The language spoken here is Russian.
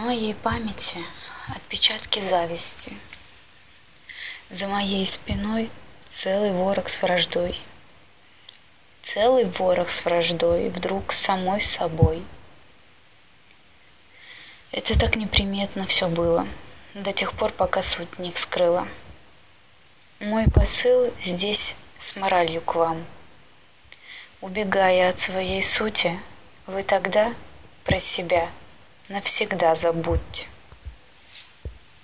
Моей памяти отпечатки зависти. За моей спиной целый ворог с враждой. Целый ворог с враждой вдруг самой собой. Это так неприметно все было, до тех пор, пока суть не вскрыла. Мой посыл здесь с моралью к вам. Убегая от своей сути, вы тогда про себя навсегда забудьте.